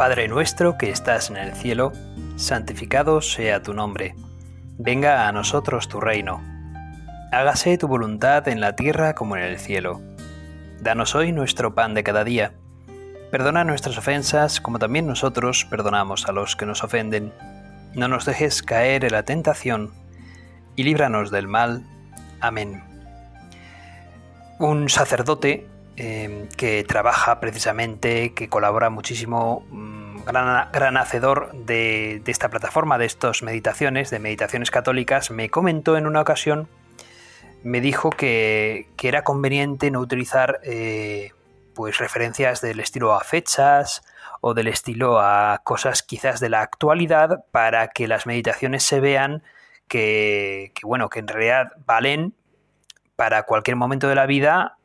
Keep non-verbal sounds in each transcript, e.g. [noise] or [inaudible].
Padre nuestro que estás en el cielo, santificado sea tu nombre. Venga a nosotros tu reino. Hágase tu voluntad en la tierra como en el cielo. Danos hoy nuestro pan de cada día. Perdona nuestras ofensas como también nosotros perdonamos a los que nos ofenden. No nos dejes caer en la tentación y líbranos del mal. Amén. Un sacerdote eh, que trabaja precisamente, que colabora muchísimo, mm, gran, hacedor de, esta plataforma, de estas meditaciones, de meditaciones católicas, me comentó en una ocasión, me dijo que, era conveniente no utilizar eh, pues referencias del estilo a fechas o del estilo a cosas quizás de la actualidad para que las meditaciones se vean que, que bueno, que en realidad valen para cualquier momento de la vida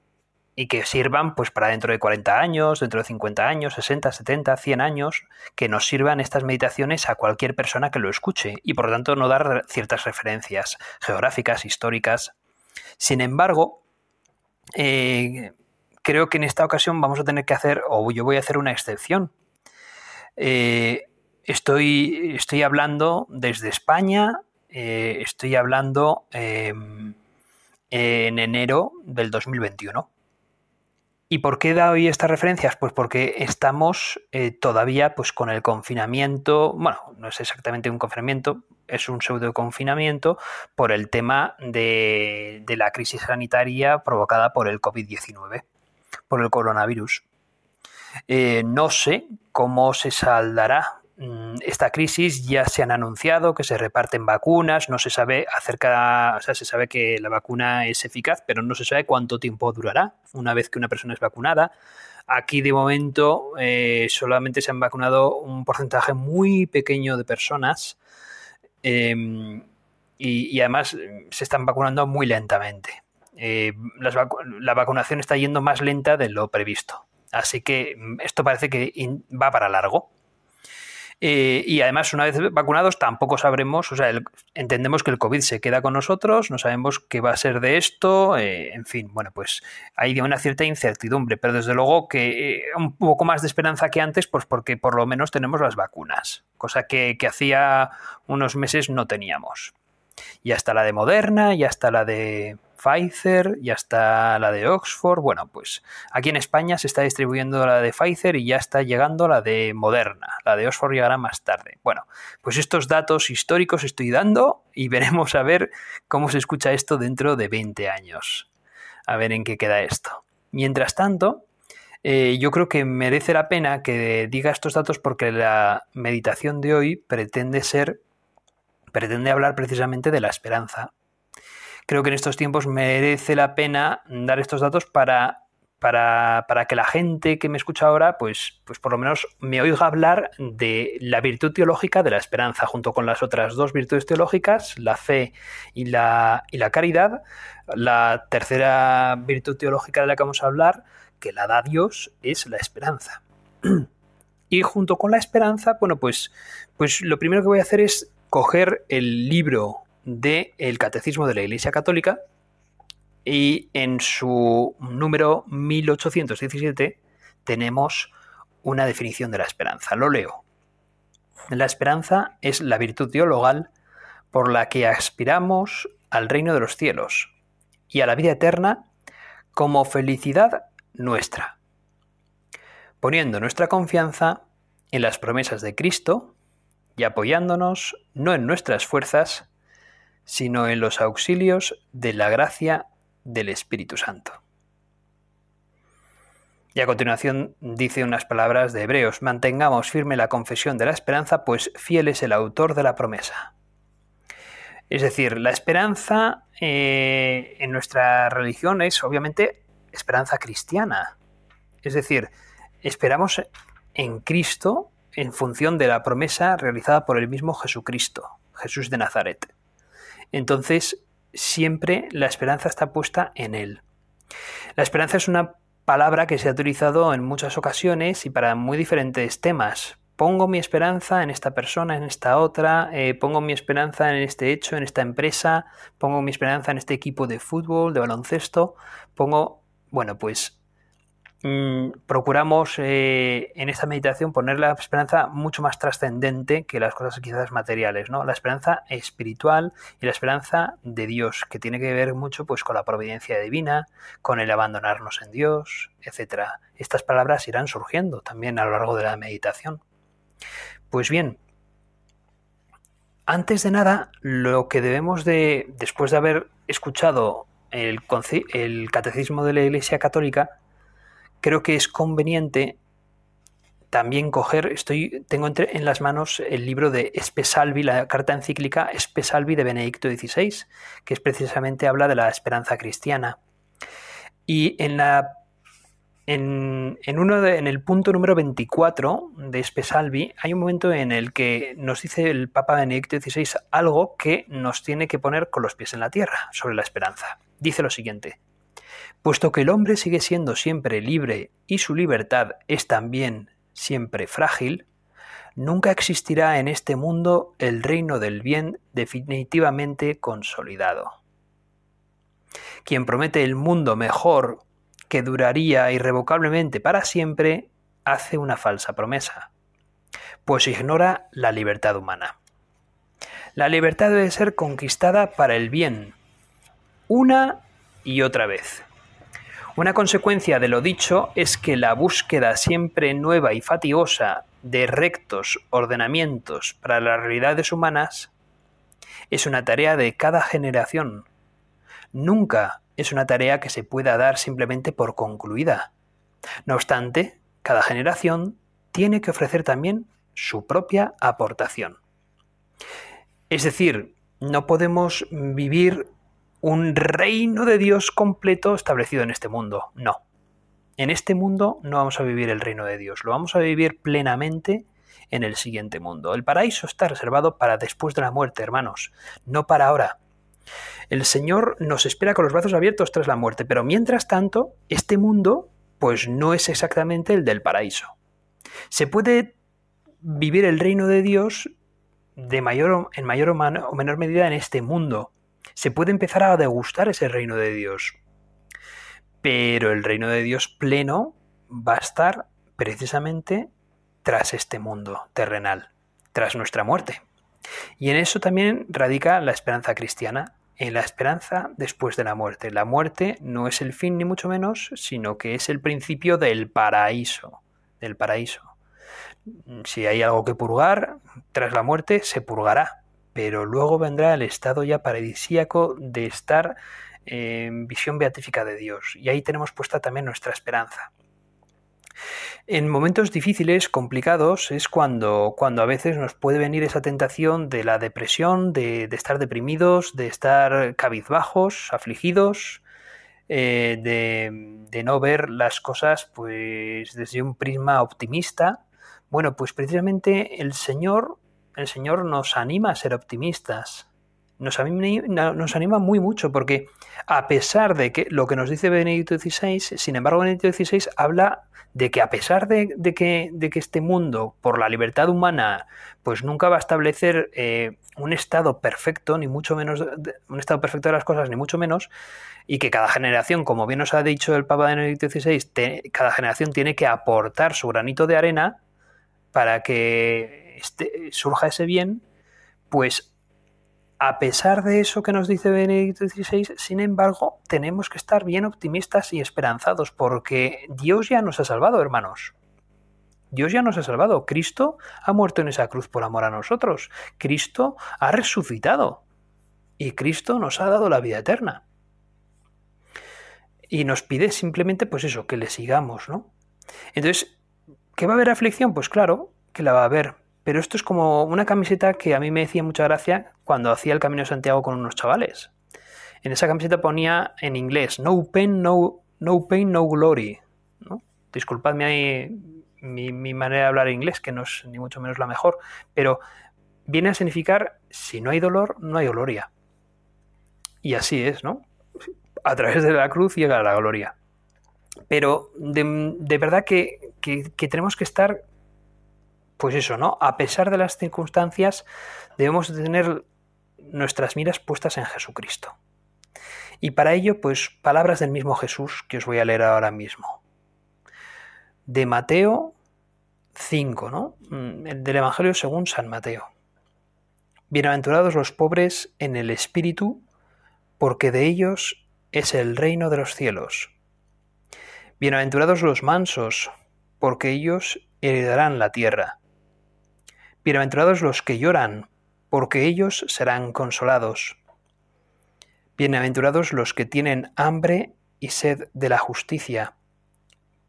y que sirvan pues para dentro de 40 años, dentro de 50 años, 60, 70, 100 años, que nos sirvan estas meditaciones a cualquier persona que lo escuche y por lo tanto no dar ciertas referencias geográficas, históricas. Sin embargo, eh, creo que en esta ocasión vamos a tener que hacer, o yo voy a hacer una excepción. Eh, estoy, estoy hablando desde España, eh, estoy hablando em, en enero del 2021. ¿Y por qué da hoy estas referencias? Pues porque estamos eh, todavía pues, con el confinamiento, bueno, no es exactamente un confinamiento, es un pseudo confinamiento por el tema de, la crisis sanitaria provocada por el COVID-19, por el coronavirus. Eh, no sé cómo se saldará esta crisis ya se han anunciado que se reparten vacunas, no se sabe acerca, o sea, se sabe que la vacuna es eficaz, pero no se sabe cuánto tiempo durará una vez que una persona es vacunada. Aquí de momento eh, solamente se han vacunado un porcentaje muy pequeño de personas em, y, además se están vacunando muy lentamente. Eh, la vacunación está yendo más lenta de lo previsto. Así que mm, esto parece que va para largo. Eh, y además, una vez vacunados, tampoco sabremos, o sea, entendemos que el COVID se queda con nosotros, no sabemos qué va a ser de esto, eh, en fin, bueno, pues hay una cierta incertidumbre, pero desde luego que eh, un poco más de esperanza que antes, pues porque por lo menos tenemos las vacunas, cosa que, que hacía unos meses no teníamos. Y hasta la de Moderna, y hasta la de Pfizer y hasta la de Oxford. Bueno, pues aquí en España se está distribuyendo la de Pfizer y ya está llegando la de Moderna. La de Oxford llegará más tarde. Bueno, pues estos datos históricos estoy dando y [laughs] veremos a ver cómo se escucha esto dentro de 20 años. A ver en qué queda esto. Mientras tanto, eh, yo creo que merece la pena que diga estos datos porque la meditación de hoy pretende ser, pretende hablar precisamente de la esperanza creo que en estos tiempos merece la pena dar estos datos para, para, que la gente que me escucha ahora, pues, pues por lo menos me oiga hablar de la virtud teológica de la esperanza, junto con las otras dos virtudes teológicas, la fe y la, y la caridad. La tercera virtud teológica de la que vamos a hablar, que la da Dios, es la esperanza. [clears throat] Y junto con la esperanza, bueno, pues, pues lo primero que voy a hacer es coger el libro del Catecismo de la Iglesia Católica y en su número 1817 tenemos una definición de la esperanza. Lo leo. La esperanza es la virtud teologal por la que aspiramos al reino de los cielos y a la vida eterna como felicidad nuestra, poniendo nuestra confianza en las promesas de Cristo y apoyándonos no en nuestras fuerzas, sino en los auxilios de la gracia del Espíritu Santo. Y a continuación dice unas palabras de Hebreos, mantengamos firme la confesión de la esperanza, pues fiel es el autor de la promesa. Es decir, la esperanza eh, en nuestra religión es obviamente esperanza cristiana. Es decir, esperamos en Cristo en función de la promesa realizada por el mismo Jesucristo, Jesús de Nazaret. Entonces, siempre la esperanza está puesta en Él. La esperanza es una palabra que se ha utilizado en muchas ocasiones y para muy diferentes temas. Pongo mi esperanza en esta persona, en esta otra, eh, pongo mi esperanza en este hecho, en esta empresa, pongo mi esperanza en este equipo de fútbol, de baloncesto, pongo, bueno, pues mm, procuramos eh, en esta meditación poner la esperanza mucho más trascendente que las cosas quizás materiales, ¿no? La esperanza espiritual y la esperanza de Dios, que tiene que ver mucho pues con la providencia divina, con el abandonarnos en Dios, etcétera. Estas palabras irán surgiendo también a lo largo de la meditación. Pues bien, antes de nada, lo que debemos de, después de haber escuchado el, el catecismo de la Iglesia Católica, creo que es conveniente también coger, estoy, tengo entre, en las manos el libro de Espesalvi, la carta encíclica Espesalvi de Benedicto XVI, que es precisamente habla de la esperanza cristiana. Y en la en, uno en el punto número 24 de Espesalvi hay un momento en el que nos dice el Papa Benedicto XVI algo que nos tiene que poner con los pies en la tierra sobre la esperanza. Dice lo siguiente, puesto que el hombre sigue siendo siempre libre y su libertad es también siempre frágil, nunca existirá en este mundo el reino del bien definitivamente consolidado. Quien promete el mundo mejor que duraría irrevocablemente para siempre, hace una falsa promesa, pues ignora la libertad humana. La libertad debe ser conquistada para el bien, una y otra vez. Una consecuencia de lo dicho es que la búsqueda siempre nueva y fatigosa de rectos ordenamientos para las realidades humanas es una tarea de cada generación. Nunca es una tarea que se pueda dar simplemente por concluida. No obstante, cada generación tiene que ofrecer también su propia aportación. Es decir, no podemos vivir un reino de Dios completo establecido en este mundo. No. En este mundo no vamos a vivir el reino de Dios, lo vamos a vivir plenamente en el siguiente mundo. El paraíso está reservado para después de la muerte, hermanos, no para ahora. El Señor nos espera con los brazos abiertos tras la muerte, pero mientras tanto, este mundo pues no es exactamente el del paraíso. Se puede vivir el reino de Dios de mayor en mayor o menor medida en este mundo. Se puede empezar a degustar ese reino de Dios. Pero el reino de Dios pleno va a estar precisamente tras este mundo terrenal, tras nuestra muerte. Y en eso también radica la esperanza cristiana, en la esperanza después de la muerte. La muerte no es el fin ni mucho menos, sino que es el principio del paraíso, del paraíso. Si hay algo que purgar, tras la muerte se purgará, pero luego vendrá el estado ya paradisíaco de estar en visión beatífica de Dios, y ahí tenemos puesta también nuestra esperanza. En momentos difíciles, complicados, es cuando, cuando a veces nos puede venir esa tentación de la depresión, de, estar deprimidos, de estar cabizbajos, afligidos, eh, de, de, no ver las cosas pues desde un prisma optimista. Bueno, pues precisamente el Señor, el Señor nos anima a ser optimistas. Nos anima, muy mucho porque a pesar de que lo que nos dice Benedicto XVI, sin embargo Benedicto XVI habla de que a pesar de, que, de, que, este mundo, por la libertad humana, pues nunca va a establecer eh, un estado perfecto, ni mucho menos un estado perfecto de las cosas, ni mucho menos, y que cada generación, como bien nos ha dicho el Papa Benedicto XVI, cada generación tiene que aportar su granito de arena para que este, surja ese bien, pues a pesar de eso que nos dice Benedicto XVI, sin embargo, tenemos que estar bien optimistas y esperanzados, porque Dios ya nos ha salvado, hermanos. Dios ya nos ha salvado. Cristo ha muerto en esa cruz por amor a nosotros. Cristo ha resucitado. Y Cristo nos ha dado la vida eterna. Y nos pide simplemente, pues eso, que le sigamos, ¿no? Entonces, ¿qué va a haber aflicción? Pues claro que la va a haber, pero esto es como una camiseta que a mí me decía mucha gracia cuando hacía el Camino de Santiago con unos chavales. En esa camiseta ponía en inglés No pain, no, no, pain, no glory. ¿no? Disculpadme mi, mi manera de hablar inglés, que no es ni mucho menos la mejor, pero viene a significar si no hay dolor, no hay gloria. Y así es, ¿no? A través de la cruz llega la gloria. Pero de, verdad que, que tenemos que estar pues eso, ¿no? A pesar de las circunstancias, debemos tener nuestras miras puestas en Jesucristo. Y para ello, pues palabras del mismo Jesús que os voy a leer ahora mismo. de Mateo 5, ¿no? Mm, el del Evangelio según San Mateo. Bienaventurados los pobres en el espíritu, porque de ellos es el reino de los cielos. Bienaventurados los mansos, porque ellos heredarán la tierra. Bienaventurados los que lloran, porque ellos serán consolados. Bienaventurados los que tienen hambre y sed de la justicia,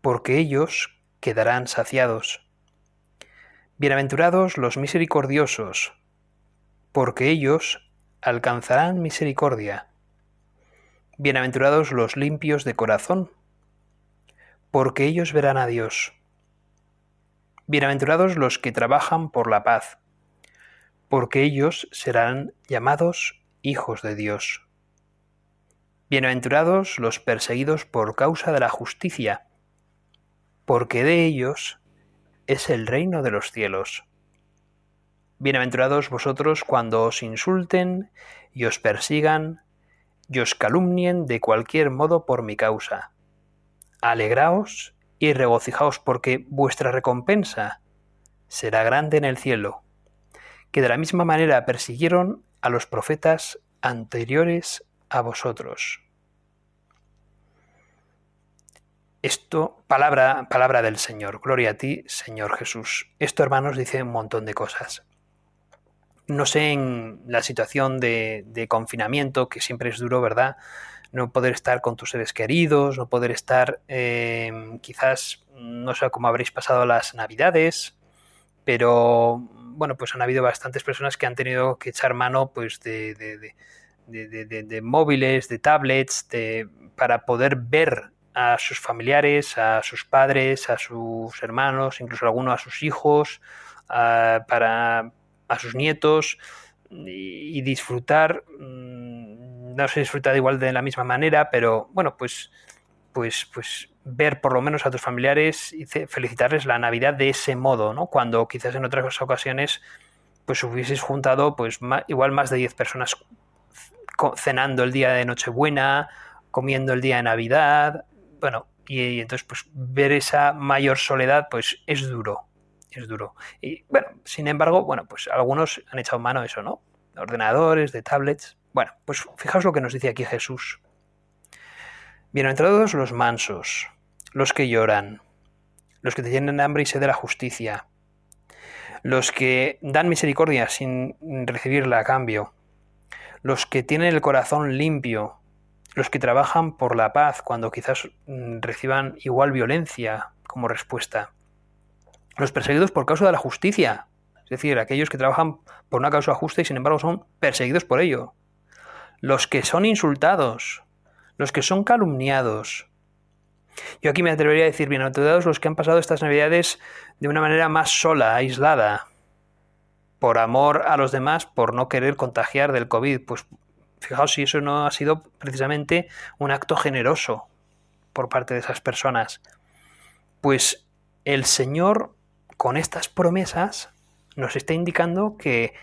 porque ellos quedarán saciados. Bienaventurados los misericordiosos, porque ellos alcanzarán misericordia. Bienaventurados los limpios de corazón, porque ellos verán a Dios. Bienaventurados los que trabajan por la paz, porque ellos serán llamados hijos de Dios. Bienaventurados los perseguidos por causa de la justicia, porque de ellos es el reino de los cielos. Bienaventurados vosotros cuando os insulten y os persigan y os calumnien de cualquier modo por mi causa. Alegraos y regocijaos porque vuestra recompensa será grande en el cielo, que de la misma manera persiguieron a los profetas anteriores a vosotros. Esto, palabra, palabra del Señor. Gloria a ti, Señor Jesús. Esto, hermanos, dice un montón de cosas no sé en la situación de, confinamiento, que siempre es duro, ¿verdad? No poder estar con tus seres queridos, no poder estar, eh, quizás, no sé cómo habréis pasado las navidades, pero bueno, pues han habido bastantes personas que han tenido que echar mano pues de, de móviles, de tablets, para poder ver a sus familiares, a sus padres, a sus hermanos, incluso algunos a sus hijos, para, a sus nietos y, disfrutar, mm, no se disfruta de igual de la misma manera, pero bueno, pues, pues, pues ver por lo menos a tus familiares y felicitarles la Navidad de ese modo, ¿no? Cuando quizás en otras ocasiones pues hubieses juntado pues igual más de 10 personas cenando el día de Nochebuena, comiendo el día de Navidad, bueno, y, y entonces pues ver esa mayor soledad pues es duro, es duro. Y bueno, sin embargo, bueno, pues algunos han echado mano a eso, ¿no? De ordenadores, de tablets. Bueno, pues fijaos lo que nos dice aquí Jesús. Bienaventurados los mansos, los que lloran, los que tienen hambre y sed de la justicia, los que dan misericordia sin recibirla a cambio, los que tienen el corazón limpio, los que trabajan por la paz cuando quizás mm, reciban igual violencia como respuesta, los perseguidos por causa de la justicia, es decir, aquellos que trabajan por una causa justa y sin embargo son perseguidos por ello, los que son insultados, los que son calumniados. Yo aquí me atrevería a decir, bienaventurados los que han pasado estas navidades de una manera más sola, aislada, por amor a los demás, por no querer contagiar del COVID. Pues fijaos si eso no ha sido precisamente un acto generoso por parte de esas personas. Pues el Señor con estas promesas nos está indicando que,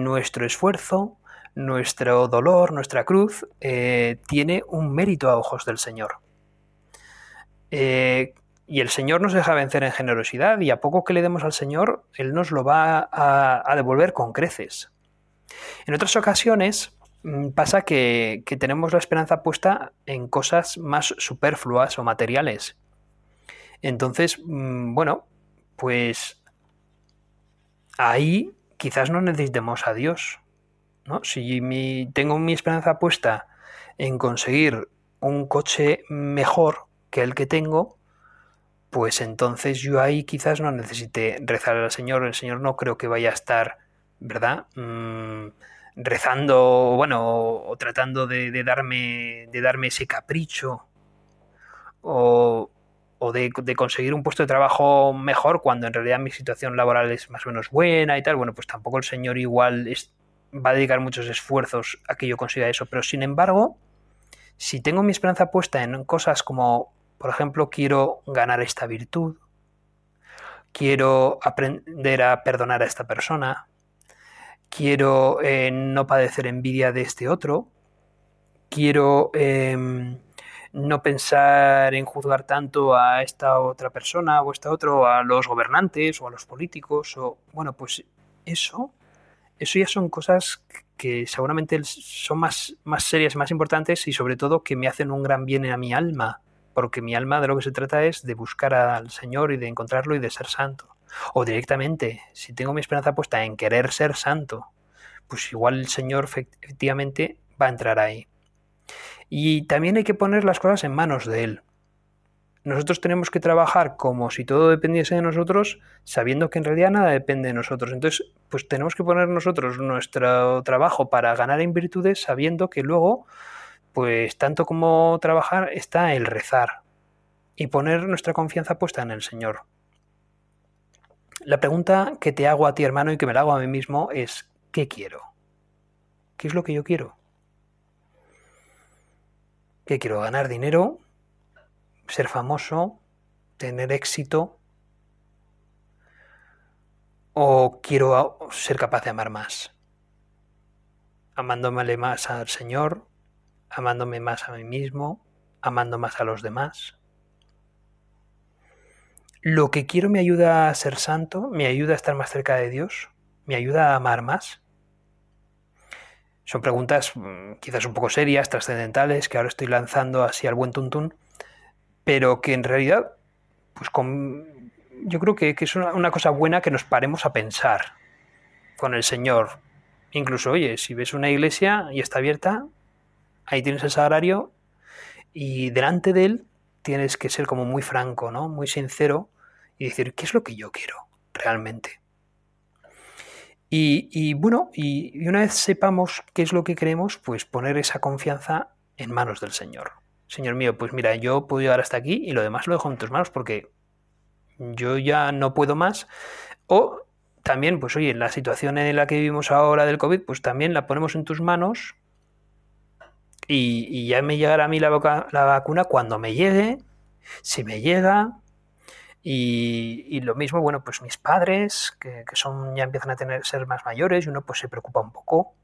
nuestro esfuerzo, nuestro dolor, nuestra cruz, eh, tiene un mérito a ojos del Señor. Eh, y el Señor nos deja vencer en generosidad y a poco que le demos al Señor, Él nos lo va a, devolver con creces. En otras ocasiones mm, pasa que, que, tenemos la esperanza puesta en cosas más superfluas o materiales. Entonces, mm, bueno, pues ahí quizás no necesitemos a Dios. ¿no? Si tengo mi esperanza puesta en conseguir un coche mejor que el que tengo, pues entonces yo ahí quizás no necesite rezar al Señor. El Señor no creo que vaya a estar, ¿verdad? Mm, rezando, bueno, o, tratando de, de, darme, de darme ese capricho. O, o de, conseguir un puesto de trabajo mejor cuando en realidad mi situación laboral es más o menos buena y tal, bueno, pues tampoco el señor igual va a dedicar muchos esfuerzos a que yo consiga eso. Pero sin embargo, si tengo mi esperanza puesta en cosas como, por ejemplo, quiero ganar esta virtud, quiero aprender a perdonar a esta persona, quiero eh, no padecer envidia de este otro, quiero em, no pensar en juzgar tanto a esta otra persona o a esta otra, a los gobernantes o a los políticos, o bueno, pues eso, eso ya son cosas que seguramente son más, más serias más importantes y sobre todo que me hacen un gran bien a mi alma, porque mi alma de lo que se trata es de buscar al Señor y de encontrarlo y de ser santo. O directamente, si tengo mi esperanza puesta en querer ser santo, pues igual el Señor efectivamente va a entrar ahí. Y también hay que poner las cosas en manos de Él. Nosotros tenemos que trabajar como si todo dependiese de nosotros, sabiendo que en realidad nada depende de nosotros. Entonces, pues tenemos que poner nosotros nuestro trabajo para ganar en virtudes, sabiendo que luego, pues tanto como trabajar está el rezar y poner nuestra confianza puesta en el Señor. La pregunta que te hago a ti, hermano, y que me la hago a mí mismo es, ¿qué quiero? ¿Qué es lo que yo quiero? ¿Qué quiero? ¿Ganar dinero? ¿Ser famoso? ¿Tener éxito? ¿O quiero ser capaz de amar más? Amándome más al Señor, amándome más a mí mismo, amando más a los demás. ¿Lo que quiero me ayuda a ser santo? ¿Me ayuda a estar más cerca de Dios? ¿Me ayuda a amar más? Son preguntas mm, quizás un poco serias, trascendentales, que ahora estoy lanzando así al buen tuntún, pero que en realidad, pues con, yo creo que, es una, cosa buena que nos paremos a pensar con el Señor. Incluso, oye, si ves una iglesia y está abierta, ahí tienes el sagrario y delante de él tienes que ser como muy franco, ¿no? Muy sincero y decir, ¿qué es lo que yo quiero realmente? Y, bueno, y, una vez sepamos qué es lo que queremos, pues poner esa confianza en manos del Señor. Señor mío, pues mira, yo puedo llegar hasta aquí y lo demás lo dejo en tus manos porque yo ya no puedo más. O también, pues oye, la situación en la que vivimos ahora del COVID, pues también la ponemos en tus manos y, ya me llegará a mí la, la vacuna cuando me llegue, si me llega, y, lo mismo, bueno, pues mis padres, que, son, ya empiezan a tener, ser más mayores y uno pues se preocupa un poco.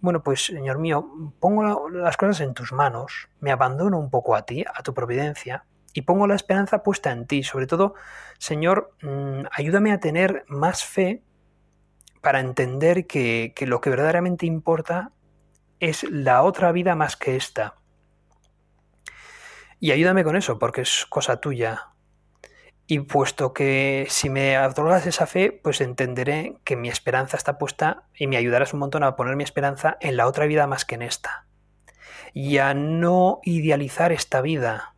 Bueno, pues Señor mío, pongo las cosas en tus manos, me abandono un poco a ti, a tu providencia, y pongo la esperanza puesta en ti. Sobre todo, Señor, mm, ayúdame a tener más fe para entender que, que lo que verdaderamente importa es la otra vida más que esta. Y ayúdame con eso, porque es cosa tuya. Y puesto que si me otorgas esa fe, pues entenderé que mi esperanza está puesta y me ayudarás un montón a poner mi esperanza en la otra vida más que en esta. Y a no idealizar esta vida,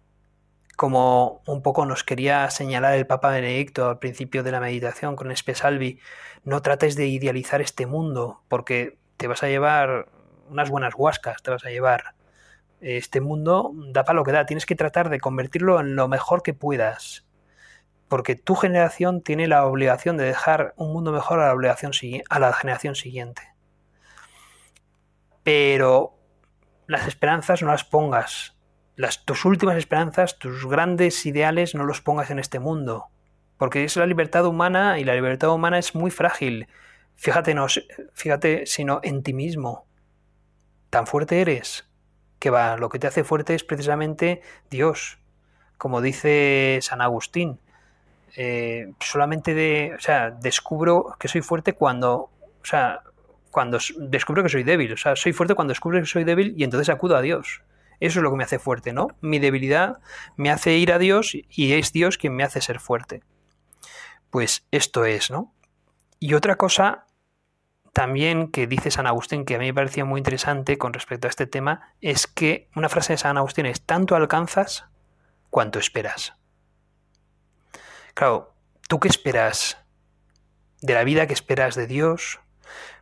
como un poco nos quería señalar el Papa Benedicto al principio de la meditación con Espesalvi, no trates de idealizar este mundo, porque te vas a llevar unas buenas huascas, te vas a llevar. Este mundo da para lo que da, tienes que tratar de convertirlo en lo mejor que puedas porque tu generación tiene la obligación de dejar un mundo mejor a la, generación siguiente. Pero las esperanzas no las pongas. Las, tus últimas esperanzas, tus grandes ideales, no los pongas en este mundo. Porque es la libertad humana y la libertad humana es muy frágil. Fíjate, no, fíjate sino en ti mismo. Tan fuerte eres que va, lo que te hace fuerte es precisamente Dios. Como dice San Agustín, eh, solamente de, o sea, descubro que soy fuerte cuando, o sea, cuando descubro que soy débil, o sea, soy fuerte cuando descubro que soy débil y entonces acudo a Dios. Eso es lo que me hace fuerte, ¿no? Mi debilidad me hace ir a Dios y es Dios quien me hace ser fuerte. Pues esto es, ¿no? Y otra cosa también que dice San Agustín, que a mí me parecía muy interesante con respecto a este tema, es que una frase de San Agustín es, tanto alcanzas cuanto esperas. Claro, ¿tú qué esperas de la vida que esperas de Dios?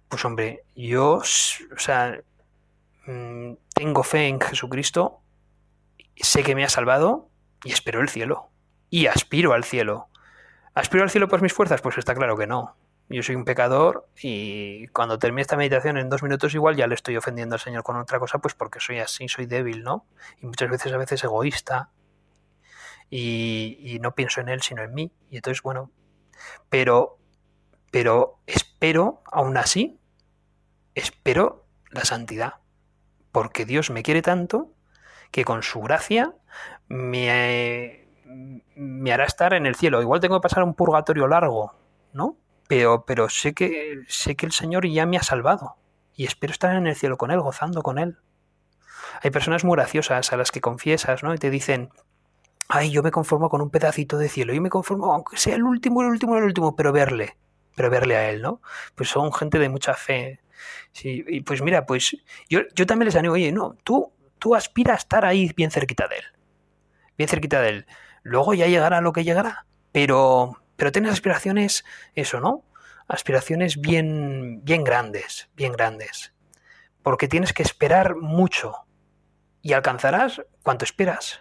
Pues hombre, yo, o sea, mm, tengo fe en Jesucristo, sé que me ha salvado y espero el cielo. Y aspiro al cielo. ¿Aspiro al cielo por mis fuerzas? Pues está claro que no. Yo soy un pecador y cuando termine esta meditación en dos minutos igual ya le estoy ofendiendo al Señor con otra cosa, pues porque soy así, soy débil, ¿no? Y muchas veces a veces egoísta y, no pienso en él sino en mí. Y entonces, bueno, pero, pero espero, aún así, espero la santidad, porque Dios me quiere tanto que con su gracia me, me hará estar en el cielo. Igual tengo que pasar un purgatorio largo, ¿no? Pero, pero sé, que, sé que el Señor ya me ha salvado y espero estar en el cielo con Él, gozando con Él. Hay personas muy graciosas a las que confiesas, ¿no? Y te dicen, ay, yo me conformo con un pedacito de cielo, yo me conformo, aunque sea el último, el último, el último, pero verle, pero verle a Él, ¿no? Pues son gente de mucha fe. Sí, y pues mira, pues yo, yo también les animo, oye, no, tú, tú aspira a estar ahí bien cerquita de Él, bien cerquita de Él. Luego ya llegará lo que llegará, pero, pero tienes aspiraciones, eso, ¿no? Aspiraciones bien, bien grandes, bien grandes. Porque tienes que esperar mucho y alcanzarás cuanto esperas.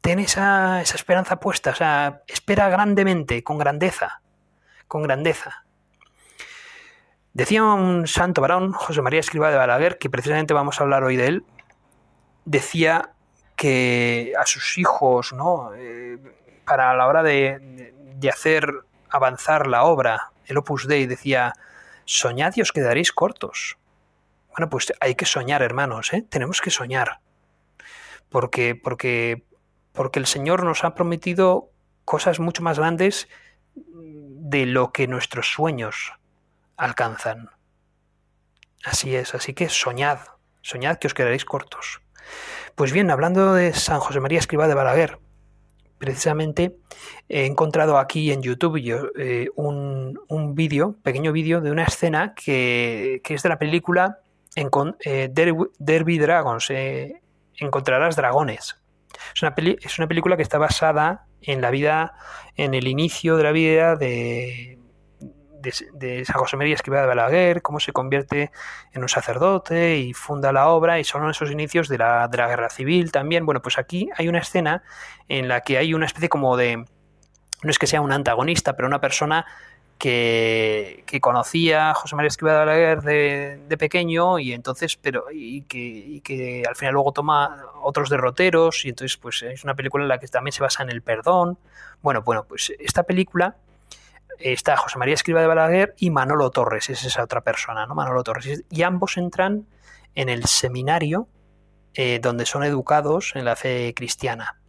Ten esa, esa esperanza puesta, o sea, espera grandemente, con grandeza, con grandeza. Decía un santo varón, José María Escriba de Balaguer, que precisamente vamos a hablar hoy de él, decía que a sus hijos, ¿no? Eh, para la hora de, de, hacer avanzar la obra, el Opus Dei decía, soñad y os quedaréis cortos. Bueno, pues hay que soñar, hermanos, ¿eh? tenemos que soñar. Porque, porque, porque el Señor nos ha prometido cosas mucho más grandes de lo que nuestros sueños alcanzan. Así es, así que soñad, soñad que os quedaréis cortos. Pues bien, hablando de San José María Escriba de Balaguer, precisamente he encontrado aquí en YouTube eh, un, un vídeo, pequeño vídeo de una escena que, que, es de la película en, eh, Derby Dragons, eh, Encontrarás Dragones. Es una, peli, es una película que está basada en la vida, en el inicio de la vida de, de, San José María Escribá de Balaguer, cómo se convierte en un sacerdote y funda la obra, y son esos inicios de la, de la guerra civil también. Bueno, pues aquí hay una escena en la que hay una especie como de. No es que sea un antagonista, pero una persona que, conocía a José María Escribá de Balaguer de, pequeño y entonces pero y que, y que, al final luego toma otros derroteros y entonces pues es una película en la que también se basa en el perdón bueno bueno pues esta película está José María Escriba de Balaguer y Manolo Torres, es esa otra persona, ¿no? Manolo Torres. Y ambos entran en el seminario eh, donde son educados en la fe cristiana.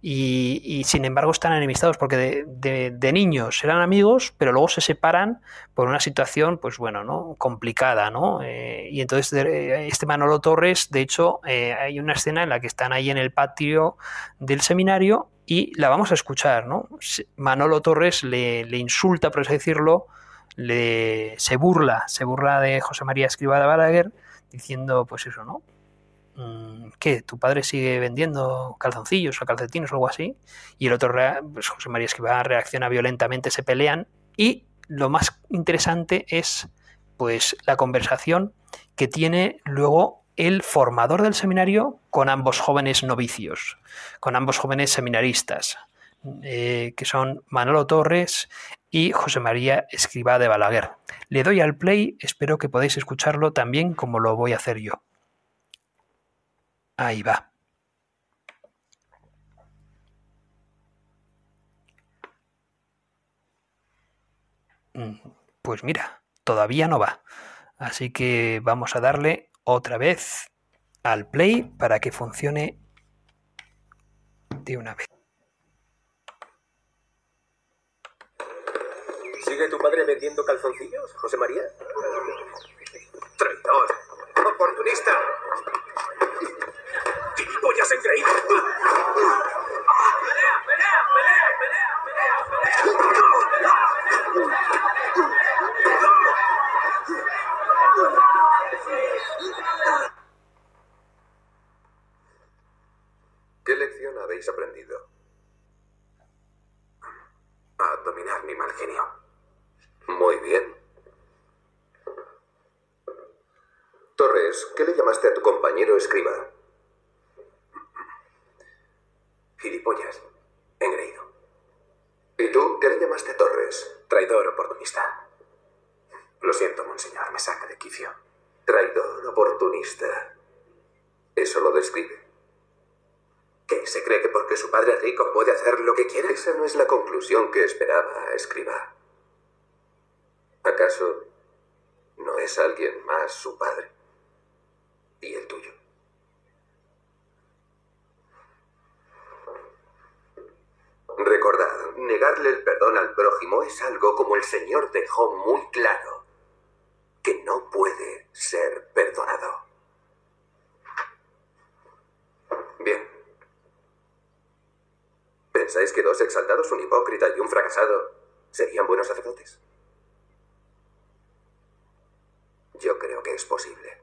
Y, sin embargo están enemistados porque de, niños eran amigos, pero luego se separan por una situación, pues bueno, ¿no? complicada, ¿no? Eh, y entonces este Manolo Torres, de hecho, eh, hay una escena en la que están ahí en el patio del seminario y la vamos a escuchar, ¿no? Manolo Torres le, le insulta, por así decirlo, le, se burla, se burla de José María Escriba de Balaguer, diciendo, pues eso, ¿no? Mm, ¿Qué? ¿Tu padre sigue vendiendo calzoncillos o calcetines o algo así? Y el otro, pues José María Escriba reacciona violentamente, se pelean y lo más interesante es pues la conversación que tiene luego el formador del seminario con ambos jóvenes novicios, con ambos jóvenes seminaristas, eh, que son Manolo Torres y José María Escribá de Balaguer. Le doy al play, espero que podáis escucharlo también como lo voy a hacer yo. Ahí va. Mm, pues mira, todavía no va. Así que vamos a darle otra vez al play para que funcione de una vez. ¿Sigue tu padre vendiendo calzoncillos, José María? Traidor, oportunista. ¡Gilipollas engreído! ¡Pelea, pelea, pelea, pelea, pelea, pelea! ¿Qué lección habéis aprendido? A dominar mi mal genio. Muy bien. Torres, ¿qué le llamaste a tu compañero escriba? Gilipollas. Engreído. ¿Y tú qué le llamaste Torres? Traidor oportunista. Lo siento, monseñor, me saca de quicio. Traidor, oportunista. ¿Eso lo describe? ¿Qué? ¿Se cree que porque su padre es rico puede hacer lo que quiera? Esa no es la conclusión que esperaba, escriba. ¿Acaso no es alguien más su padre? ¿Y el tuyo? Negarle el perdón al prójimo es algo como el Señor dejó muy claro, que no puede ser perdonado. Bien. ¿Pensáis que dos exaltados, un hipócrita y un fracasado, serían buenos sacerdotes? Yo creo que es posible.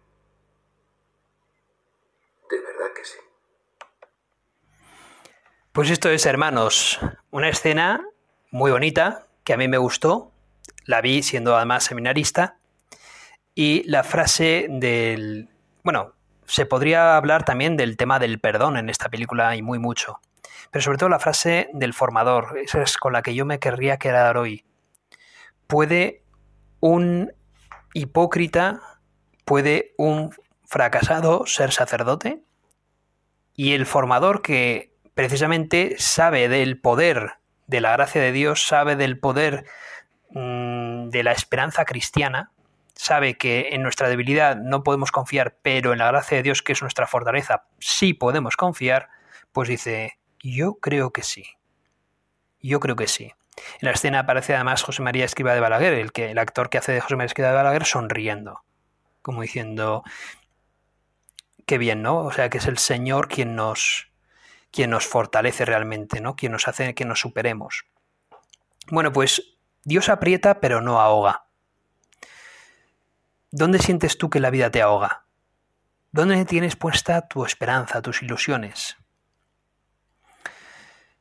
De verdad que sí. Pues esto es, hermanos, una escena muy bonita que a mí me gustó. La vi siendo además seminarista. Y la frase del... Bueno, se podría hablar también del tema del perdón en esta película y muy mucho. Pero sobre todo la frase del formador, esa es con la que yo me querría quedar hoy. ¿Puede un hipócrita, puede un fracasado ser sacerdote? Y el formador que precisamente sabe del poder de la gracia de Dios, sabe del poder mm, de la esperanza cristiana, sabe que en nuestra debilidad no podemos confiar, pero en la gracia de Dios, que es nuestra fortaleza, sí podemos confiar, pues dice, yo creo que sí. Yo creo que sí. En la escena aparece además José María Escriba de Balaguer, el, que, el actor que hace de José María Escriba de Balaguer, sonriendo, como diciendo, qué bien, ¿no? O sea, que es el Señor quien nos, quien nos fortalece realmente, ¿no? Quien nos hace que nos superemos. Bueno, pues Dios aprieta pero no ahoga. ¿Dónde sientes tú que la vida te ahoga? ¿Dónde tienes puesta tu esperanza, tus ilusiones?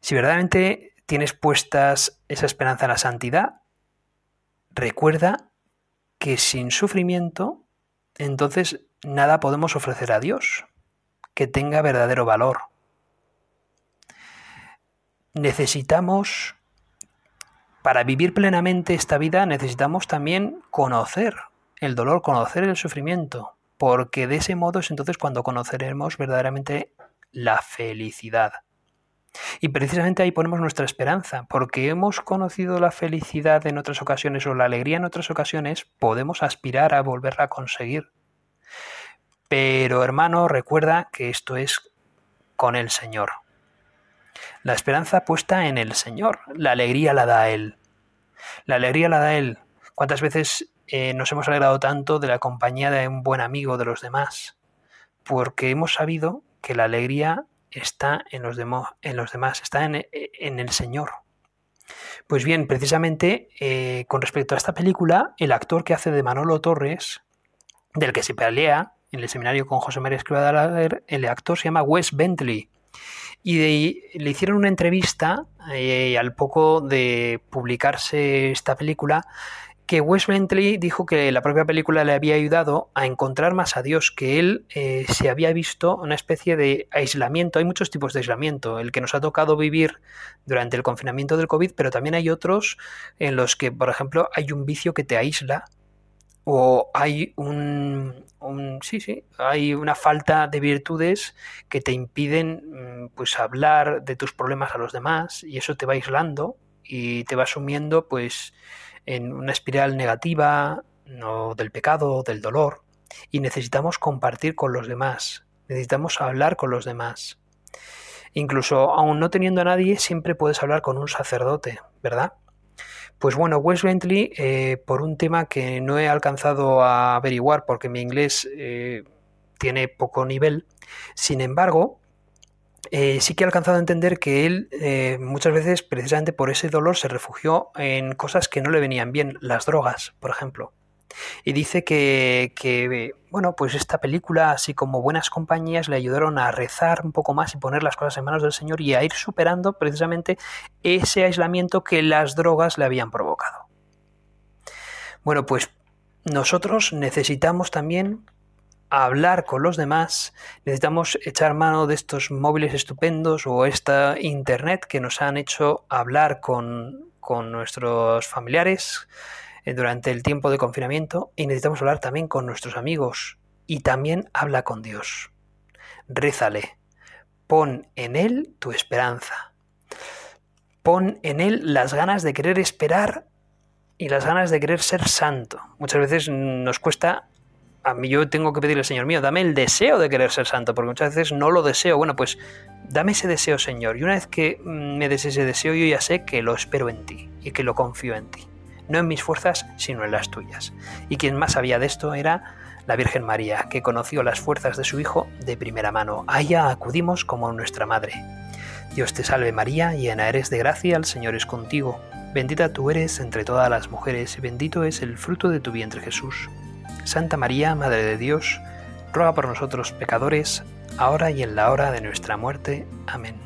Si verdaderamente tienes puestas esa esperanza en la santidad, recuerda que sin sufrimiento, entonces nada podemos ofrecer a Dios que tenga verdadero valor. Necesitamos, para vivir plenamente esta vida, necesitamos también conocer el dolor, conocer el sufrimiento, porque de ese modo es entonces cuando conoceremos verdaderamente la felicidad. Y precisamente ahí ponemos nuestra esperanza, porque hemos conocido la felicidad en otras ocasiones o la alegría en otras ocasiones, podemos aspirar a volverla a conseguir. Pero hermano, recuerda que esto es con el Señor. La esperanza puesta en el Señor, la alegría la da Él. La alegría la da Él. ¿Cuántas veces eh, nos hemos alegrado tanto de la compañía de un buen amigo de los demás, porque hemos sabido que la alegría está en los, en los demás, está en, el Señor. Pues bien, precisamente eh, con respecto a esta película, el actor que hace de Manolo Torres, del que se pelea en el seminario con José María Escriba de el actor se llama Wes Bentley. Y le hicieron una entrevista eh, al poco de publicarse esta película que Wes Bentley dijo que la propia película le había ayudado a encontrar más a Dios, que él eh, se había visto una especie de aislamiento. Hay muchos tipos de aislamiento, el que nos ha tocado vivir durante el confinamiento del COVID, pero también hay otros en los que, por ejemplo, hay un vicio que te aísla o hay un, sí, sí, hay una falta de virtudes que te impiden mm, pues hablar de tus problemas a los demás y eso te va aislando y te va sumiendo pues en una espiral negativa no del pecado, del dolor, y necesitamos compartir con los demás, necesitamos hablar con los demás. Incluso aún no teniendo a nadie, siempre puedes hablar con un sacerdote, ¿verdad? Pues bueno, Wes Bentley, eh, por un tema que no he alcanzado a averiguar porque mi inglés eh, tiene poco nivel, sin embargo, eh, sí que he alcanzado a entender que él eh, muchas veces, precisamente por ese dolor, se refugió en cosas que no le venían bien, las drogas, por ejemplo. Y dice que, bueno, pues esta película, así como buenas compañías, le ayudaron a rezar un poco más y poner las cosas en manos del Señor y a ir superando precisamente ese aislamiento que las drogas le habían provocado. Bueno, pues nosotros necesitamos también hablar con los demás, necesitamos echar mano de estos móviles estupendos o esta internet que nos han hecho hablar con, con nuestros familiares durante el tiempo de confinamiento y necesitamos hablar también con nuestros amigos y también habla con Dios. Rézale, pon en Él tu esperanza, pon en Él las ganas de querer esperar y las ganas de querer ser santo. Muchas veces nos cuesta a mí yo tengo que pedirle, Señor mío, dame el deseo de querer ser santo, porque muchas veces no lo deseo. Bueno, pues dame ese deseo, Señor. Y una vez que mm, me des ese deseo, yo ya sé que lo espero en ti y que lo confío en ti. No en mis fuerzas, sino en las tuyas. Y quien más sabía de esto era la Virgen María, que conoció las fuerzas de su Hijo de primera mano. A ella acudimos como nuestra Madre. Dios te salve María, llena eres de gracia, el Señor es contigo. Bendita tú eres entre todas las mujeres y bendito es el fruto de tu vientre Jesús. Santa María, Madre de Dios, ruega por nosotros pecadores, ahora y en la hora de nuestra muerte. Amén.